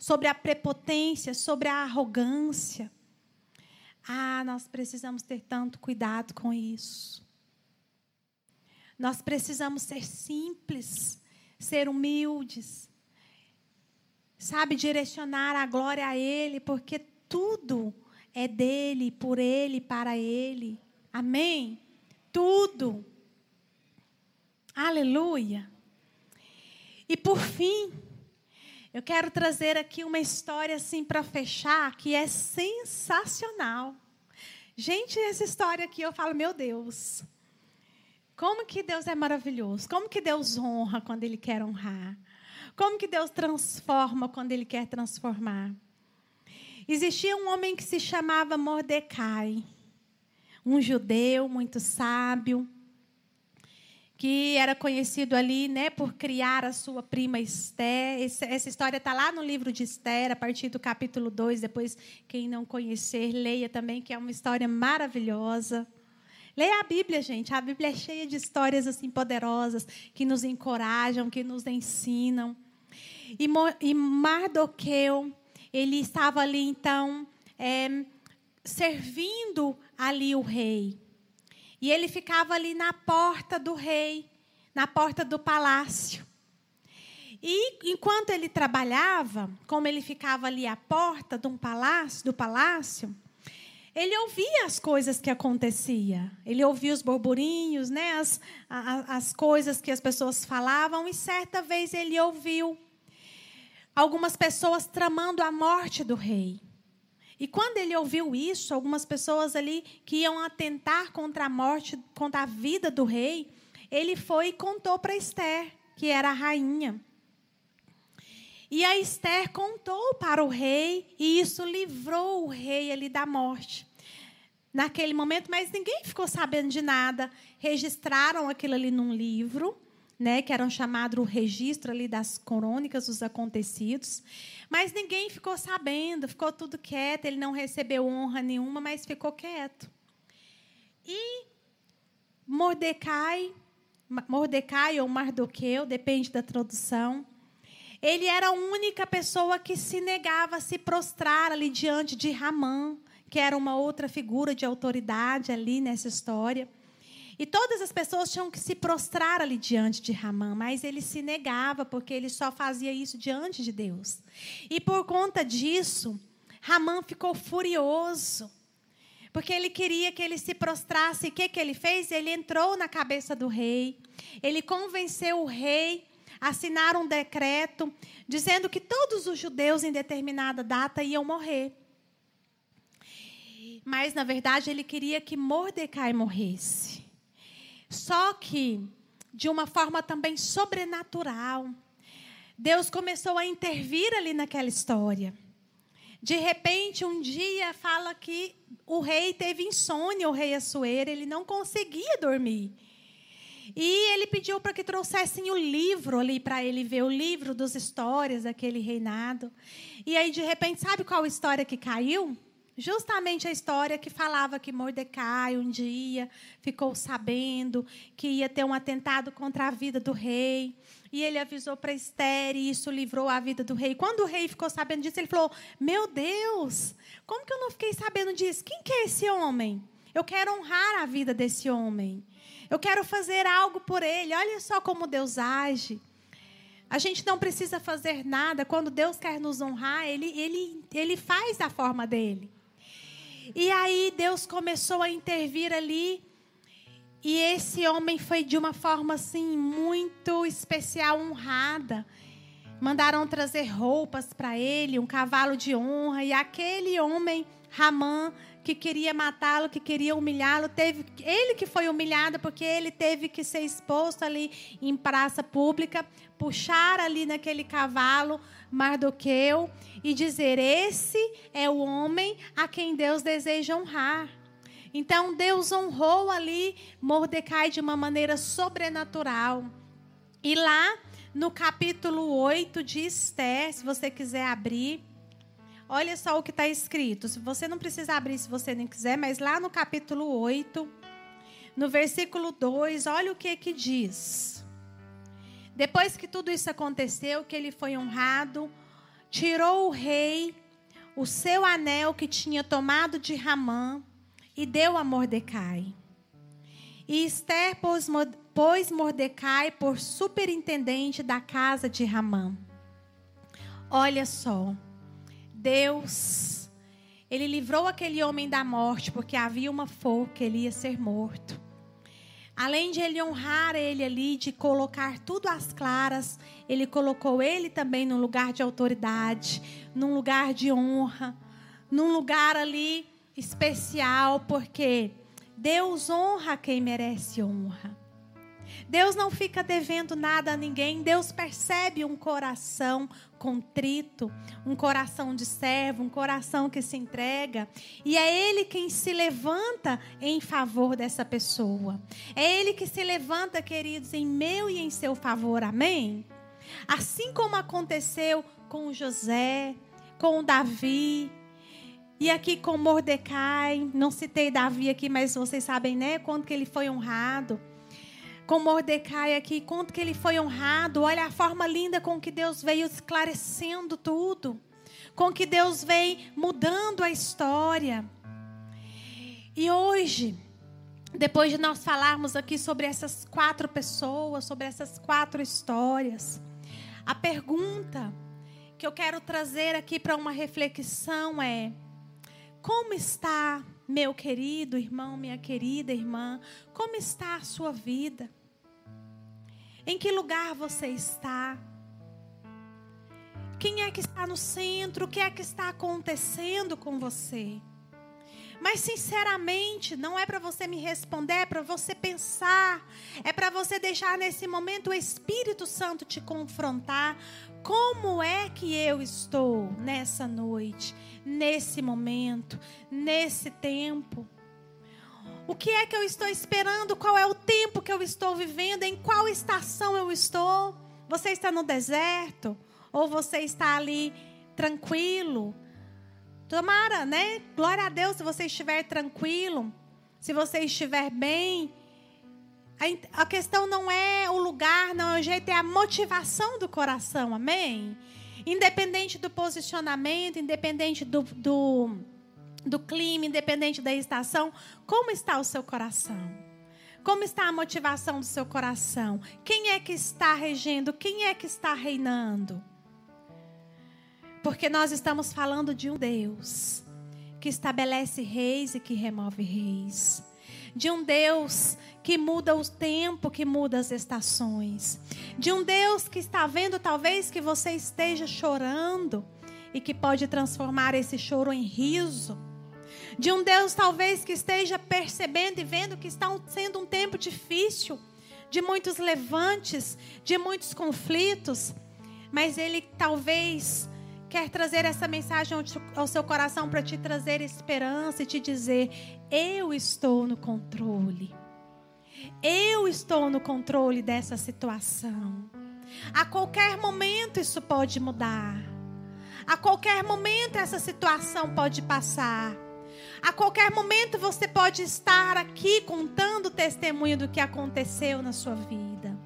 sobre a prepotência, sobre a arrogância. Ah, nós precisamos ter tanto cuidado com isso. Nós precisamos ser simples, ser humildes. Sabe, direcionar a glória a Ele, porque tudo é dele, por Ele, para Ele. Amém? Tudo. Aleluia. E por fim, eu quero trazer aqui uma história assim para fechar que é sensacional. Gente, essa história aqui eu falo, meu Deus. Como que Deus é maravilhoso? Como que Deus honra quando ele quer honrar? Como que Deus transforma quando ele quer transformar? Existia um homem que se chamava Mordecai, um judeu muito sábio, que era conhecido ali né, por criar a sua prima Esther. Essa história está lá no livro de Esther, a partir do capítulo 2. Depois, quem não conhecer, leia também, que é uma história maravilhosa. Leia a Bíblia, gente. A Bíblia é cheia de histórias assim poderosas que nos encorajam, que nos ensinam. E Mardoqueu, ele estava ali então é, servindo ali o rei. E ele ficava ali na porta do rei, na porta do palácio. E enquanto ele trabalhava, como ele ficava ali à porta de um palácio, do palácio, ele ouvia as coisas que acontecia. Ele ouvia os burburinhos, né, as, as coisas que as pessoas falavam. E certa vez ele ouviu algumas pessoas tramando a morte do rei. E quando ele ouviu isso, algumas pessoas ali que iam atentar contra a morte, contra a vida do rei, ele foi e contou para Esther, que era a rainha. E a Esther contou para o rei, e isso livrou o rei ali da morte. Naquele momento, mas ninguém ficou sabendo de nada. Registraram aquilo ali num livro, né, que era chamado o registro ali das crônicas dos acontecidos. Mas ninguém ficou sabendo, ficou tudo quieto, ele não recebeu honra nenhuma, mas ficou quieto. E Mordecai, Mordecai ou Mardoqueu, depende da tradução, ele era a única pessoa que se negava a se prostrar ali diante de Ramã, que era uma outra figura de autoridade ali nessa história. E todas as pessoas tinham que se prostrar ali diante de Ramã, mas ele se negava, porque ele só fazia isso diante de Deus. E por conta disso, Ramã ficou furioso, porque ele queria que ele se prostrasse. E o que, que ele fez? Ele entrou na cabeça do rei, ele convenceu o rei assinar um decreto dizendo que todos os judeus em determinada data iam morrer. Mas, na verdade, ele queria que Mordecai morresse. Só que, de uma forma também sobrenatural, Deus começou a intervir ali naquela história. De repente, um dia fala que o rei teve insônia, o rei Assuero, ele não conseguia dormir. E ele pediu para que trouxessem o livro ali para ele ver, o livro dos histórias daquele reinado. E aí, de repente, sabe qual história que caiu? Justamente a história que falava que Mordecai um dia ficou sabendo que ia ter um atentado contra a vida do rei. E ele avisou para Esther e isso livrou a vida do rei. Quando o rei ficou sabendo disso, ele falou: Meu Deus, como que eu não fiquei sabendo disso? Quem que é esse homem? Eu quero honrar a vida desse homem. Eu quero fazer algo por ele. Olha só como Deus age. A gente não precisa fazer nada. Quando Deus quer nos honrar, ele, ele, ele faz da forma dele. E aí Deus começou a intervir ali. E esse homem foi de uma forma assim muito especial, honrada. Mandaram trazer roupas para ele, um cavalo de honra. E aquele homem, Ramã, que queria matá-lo, que queria humilhá-lo, teve ele que foi humilhado porque ele teve que ser exposto ali em praça pública, puxar ali naquele cavalo Mardoqueu e dizer: "Esse é o homem a quem Deus deseja honrar". Então Deus honrou ali Mordecai de uma maneira sobrenatural. E lá no capítulo 8 de Esther, se você quiser abrir, Olha só o que está escrito. Se você não precisa abrir se você nem quiser, mas lá no capítulo 8, no versículo 2, olha o que que diz. Depois que tudo isso aconteceu, que ele foi honrado, tirou o rei o seu anel que tinha tomado de Ramã e deu a Mordecai. E Esther pôs Mordecai por superintendente da casa de Ramã. Olha só. Deus, ele livrou aquele homem da morte, porque havia uma forca, ele ia ser morto. Além de ele honrar ele ali, de colocar tudo às claras, ele colocou ele também num lugar de autoridade, num lugar de honra, num lugar ali especial, porque Deus honra quem merece honra. Deus não fica devendo nada a ninguém, Deus percebe um coração contrito, um coração de servo, um coração que se entrega, e é Ele quem se levanta em favor dessa pessoa. É Ele que se levanta, queridos, em meu e em seu favor, amém? Assim como aconteceu com José, com Davi, e aqui com Mordecai, não citei Davi aqui, mas vocês sabem, né, quando que ele foi honrado com Mordecai aqui, quanto que ele foi honrado. Olha a forma linda com que Deus veio esclarecendo tudo. com que Deus vem mudando a história. E hoje, depois de nós falarmos aqui sobre essas quatro pessoas, sobre essas quatro histórias, a pergunta que eu quero trazer aqui para uma reflexão é: como está, meu querido irmão, minha querida irmã, como está a sua vida? Em que lugar você está? Quem é que está no centro? O que é que está acontecendo com você? Mas sinceramente, não é para você me responder, é para você pensar, é para você deixar nesse momento o Espírito Santo te confrontar. Como é que eu estou nessa noite, nesse momento, nesse tempo? O que é que eu estou esperando? Qual é o tempo que eu estou vivendo? Em qual estação eu estou? Você está no deserto? Ou você está ali tranquilo? Tomara, né? Glória a Deus se você estiver tranquilo, se você estiver bem. A, questão não é o lugar, não é o jeito, é a motivação do coração, amém? Independente do posicionamento, independente do, do, do clima, independente da estação, como está o seu coração? Como está a motivação do seu coração? Quem é que está regendo? Quem é que está reinando? Porque nós estamos falando de um Deus que estabelece reis e que remove reis. De um Deus que muda o tempo, que muda as estações. De um Deus que está vendo, talvez, que você esteja chorando e que pode transformar esse choro em riso. De um Deus, talvez, que esteja percebendo e vendo que está sendo um tempo difícil, de muitos levantes, de muitos conflitos, mas Ele talvez quer trazer essa mensagem ao seu coração para te trazer esperança e te dizer: eu estou no controle. Eu estou no controle dessa situação. A qualquer momento isso pode mudar. A qualquer momento essa situação pode passar. A qualquer momento você pode estar aqui contando o testemunho do que aconteceu na sua vida.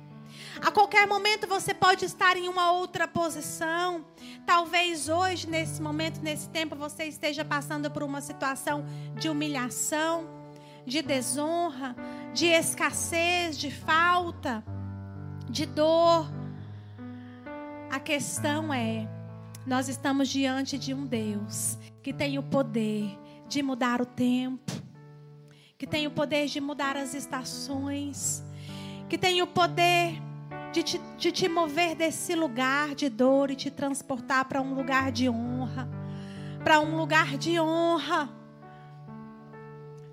A qualquer momento você pode estar em uma outra posição. Talvez hoje, nesse momento, nesse tempo, você esteja passando por uma situação de humilhação, de desonra, de escassez, de falta, de dor. A questão é: nós estamos diante de um Deus que tem o poder de mudar o tempo, que tem o poder de mudar as estações, que tem o poder de te, de te mover desse lugar de dor e te transportar para um lugar de honra. Para um lugar de honra.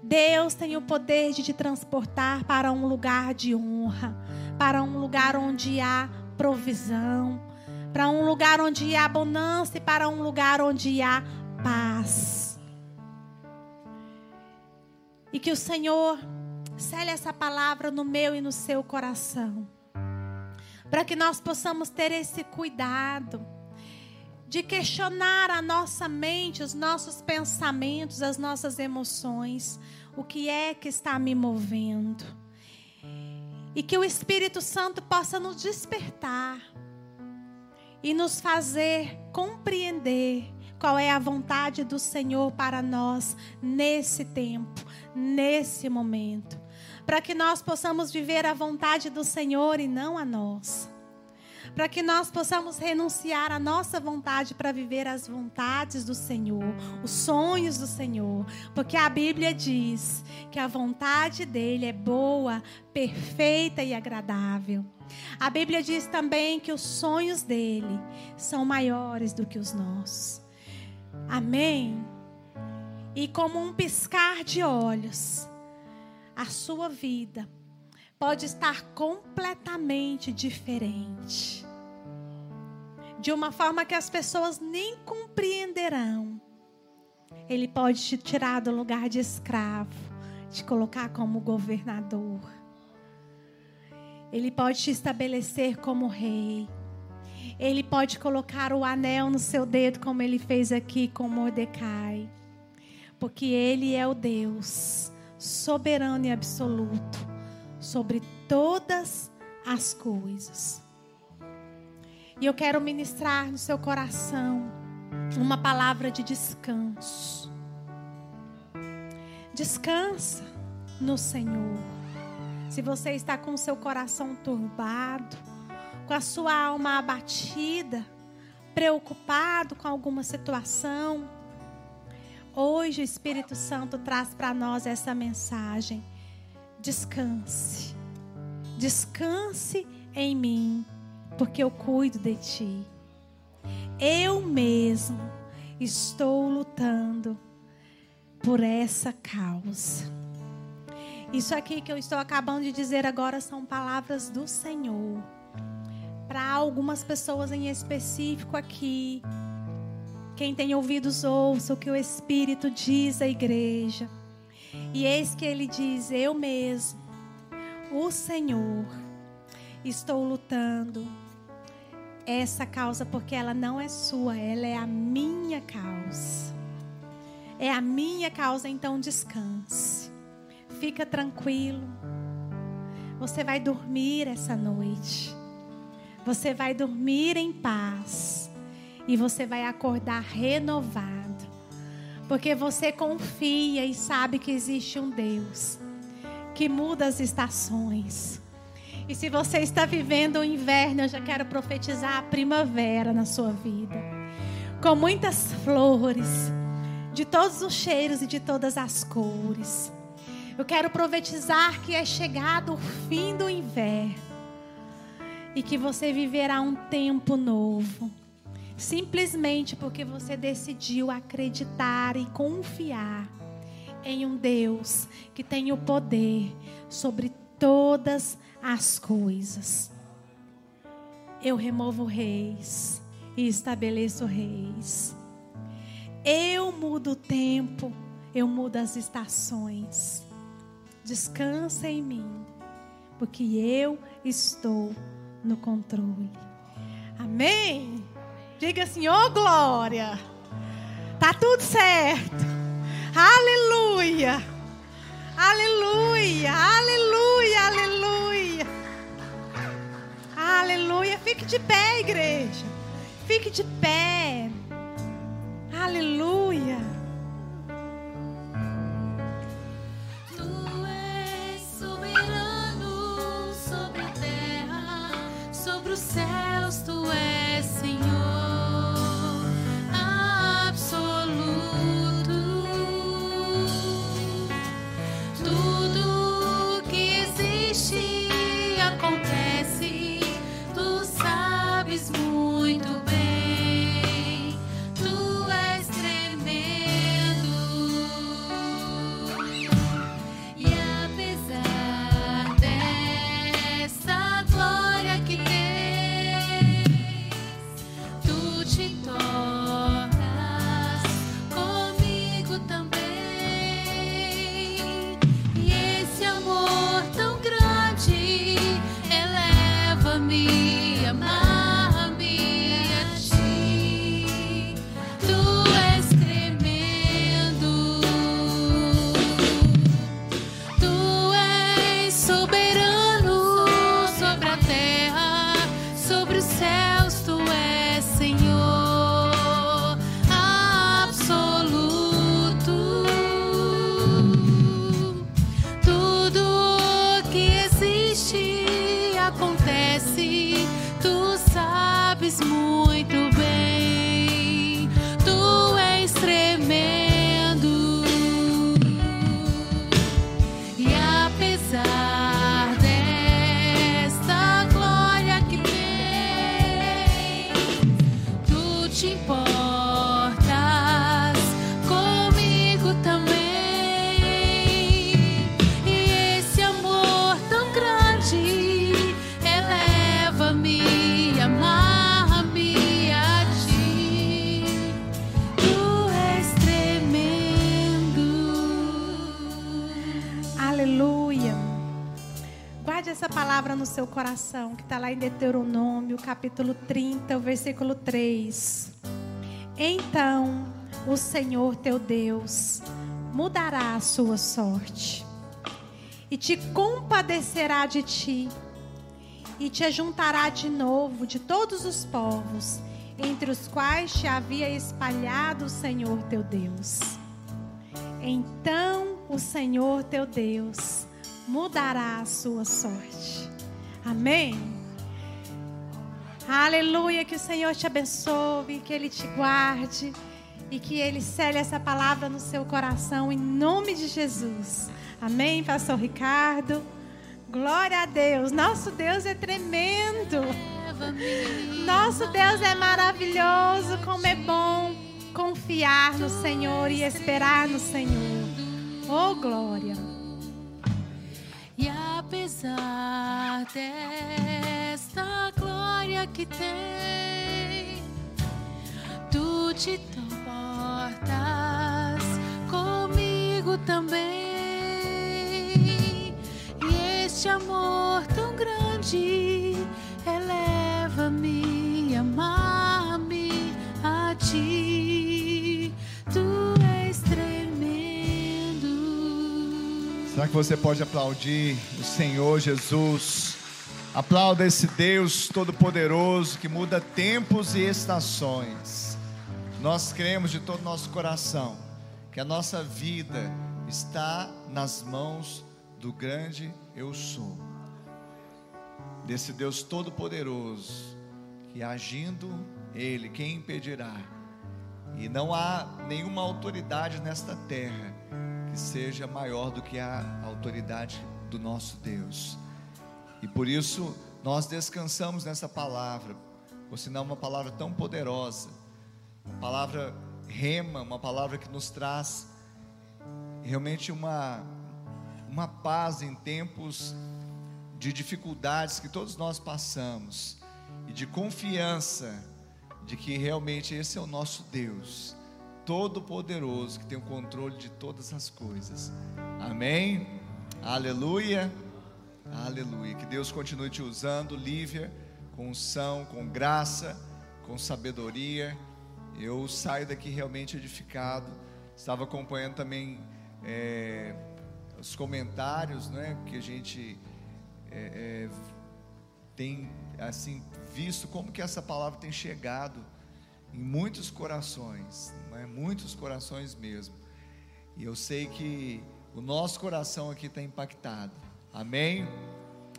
Deus tem o poder de te transportar para um lugar de honra, para um lugar onde há provisão, para um lugar onde há abundância e para um lugar onde há paz. E que o Senhor cele essa palavra no meu e no seu coração para que nós possamos ter esse cuidado de questionar a nossa mente, os nossos pensamentos, as nossas emoções, o que é que está me movendo. E que o Espírito Santo possa nos despertar e nos fazer compreender qual é a vontade do Senhor para nós nesse tempo, nesse momento para que nós possamos viver a vontade do Senhor e não a nossa. Para que nós possamos renunciar à nossa vontade para viver as vontades do Senhor, os sonhos do Senhor. Porque a Bíblia diz que a vontade dele é boa, perfeita e agradável. A Bíblia diz também que os sonhos dele são maiores do que os nossos. Amém? E como um piscar de olhos, a sua vida pode estar completamente diferente. De uma forma que as pessoas nem compreenderão. Ele pode te tirar do lugar de escravo, te colocar como governador. Ele pode te estabelecer como rei. Ele pode colocar o anel no seu dedo, como ele fez aqui com Mordecai. Porque ele é o Deus soberano e absoluto sobre todas as coisas. E eu quero ministrar no seu coração uma palavra de descanso. Descansa no Senhor. Se você está com o seu coração turbado, com a sua alma abatida, preocupado com alguma situação, hoje o Espírito Santo traz para nós essa mensagem. Descanse. Descanse em mim, porque eu cuido de ti. Eu mesmo estou lutando por essa causa. Isso aqui que eu estou acabando de dizer agora são palavras do Senhor. Para algumas pessoas em específico aqui. Quem tem ouvidos, ouça o que o Espírito diz à igreja. E eis que ele diz: Eu mesmo, o Senhor, estou lutando essa causa porque ela não é sua, ela é a minha causa. É a minha causa, então descanse. Fica tranquilo. Você vai dormir essa noite. Você vai dormir em paz. E você vai acordar renovado. Porque você confia e sabe que existe um Deus que muda as estações. E se você está vivendo o inverno, eu já quero profetizar a primavera na sua vida. Com muitas flores, de todos os cheiros e de todas as cores. Eu quero profetizar que é chegado o fim do inverno e que você viverá um tempo novo, simplesmente porque você decidiu acreditar e confiar em um Deus que tem o poder sobre todas as coisas. Eu removo reis e estabeleço reis. Eu mudo o tempo, eu mudo as estações descansa em mim, porque eu estou no controle. Amém? Diga assim, ô oh, glória. Tá tudo certo. Aleluia. Aleluia. Aleluia. Aleluia. Aleluia. Fique de pé, igreja. Fique de pé. Aleluia. Em Deuteronômio, capítulo 30, o versículo 3. Então o Senhor teu Deus mudará a sua sorte e te compadecerá de ti e te ajuntará de novo de todos os povos entre os quais te havia espalhado o Senhor teu Deus. Então o Senhor teu Deus mudará a sua sorte. Amém. Aleluia, que o Senhor te abençoe, que Ele te guarde e que Ele cele essa palavra no seu coração, em nome de Jesus. Amém, Pastor Ricardo. Glória a Deus. Nosso Deus é tremendo. Nosso Deus é maravilhoso. Como é bom confiar no Senhor e esperar no Senhor. Oh, glória. E apesar glória que tem, tu te importas comigo também. E este amor tão grande eleva-me, amar-me a ti. Tu és tremendo. Será que você pode aplaudir o Senhor Jesus? Aplauda esse Deus Todo-Poderoso que muda tempos e estações. Nós cremos de todo o nosso coração que a nossa vida está nas mãos do grande Eu Sou, desse Deus Todo-Poderoso que agindo Ele, quem impedirá? E não há nenhuma autoridade nesta terra que seja maior do que a autoridade do nosso Deus. E por isso nós descansamos nessa palavra, por sinal uma palavra tão poderosa, uma palavra rema, uma palavra que nos traz realmente uma uma paz em tempos de dificuldades que todos nós passamos e de confiança de que realmente esse é o nosso Deus, todo-poderoso, que tem o controle de todas as coisas. Amém? Aleluia. Aleluia. Que Deus continue te usando, Lívia, com unção, com graça, com sabedoria. Eu saio daqui realmente edificado. Estava acompanhando também é, os comentários, né, que a gente é, é, tem assim visto como que essa palavra tem chegado em muitos corações, né? muitos corações mesmo. E eu sei que o nosso coração aqui está impactado. Amém?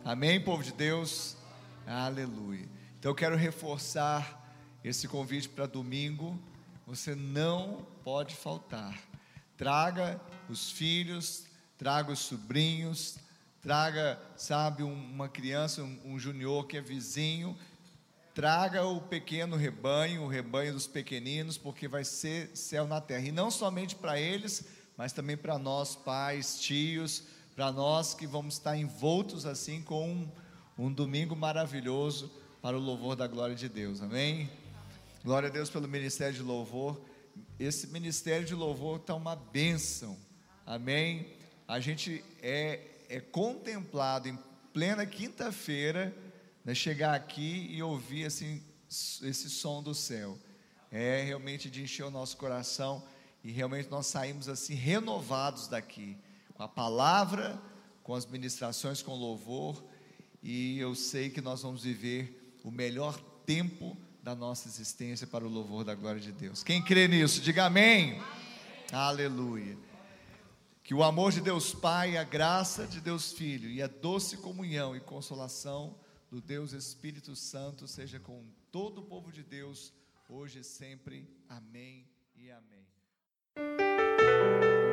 Amém, povo de Deus? Aleluia. Então eu quero reforçar esse convite para domingo. Você não pode faltar. Traga os filhos, traga os sobrinhos, traga, sabe, uma criança, um, junior que é vizinho traga o pequeno rebanho, o rebanho dos pequeninos, porque vai ser céu na terra. E não somente para eles, mas também para nós, pais, tios, para nós que vamos estar envoltos assim com um, um domingo maravilhoso para o louvor da glória de Deus. Amém? Glória a Deus pelo ministério de louvor. Esse ministério de louvor está uma bênção. Amém? A gente é, é contemplado em plena quinta-feira né, chegar aqui e ouvir assim, esse som do céu. É realmente de encher o nosso coração e realmente nós saímos assim renovados daqui, com a palavra, com as ministrações, com louvor, e eu sei que nós vamos viver o melhor tempo da nossa existência para o louvor da glória de Deus. Quem crê nisso, diga amém. amém. Aleluia. Que o amor de Deus Pai, a graça de Deus Filho e a doce comunhão e consolação do Deus Espírito Santo seja com todo o povo de Deus, hoje e sempre. Amém e amém.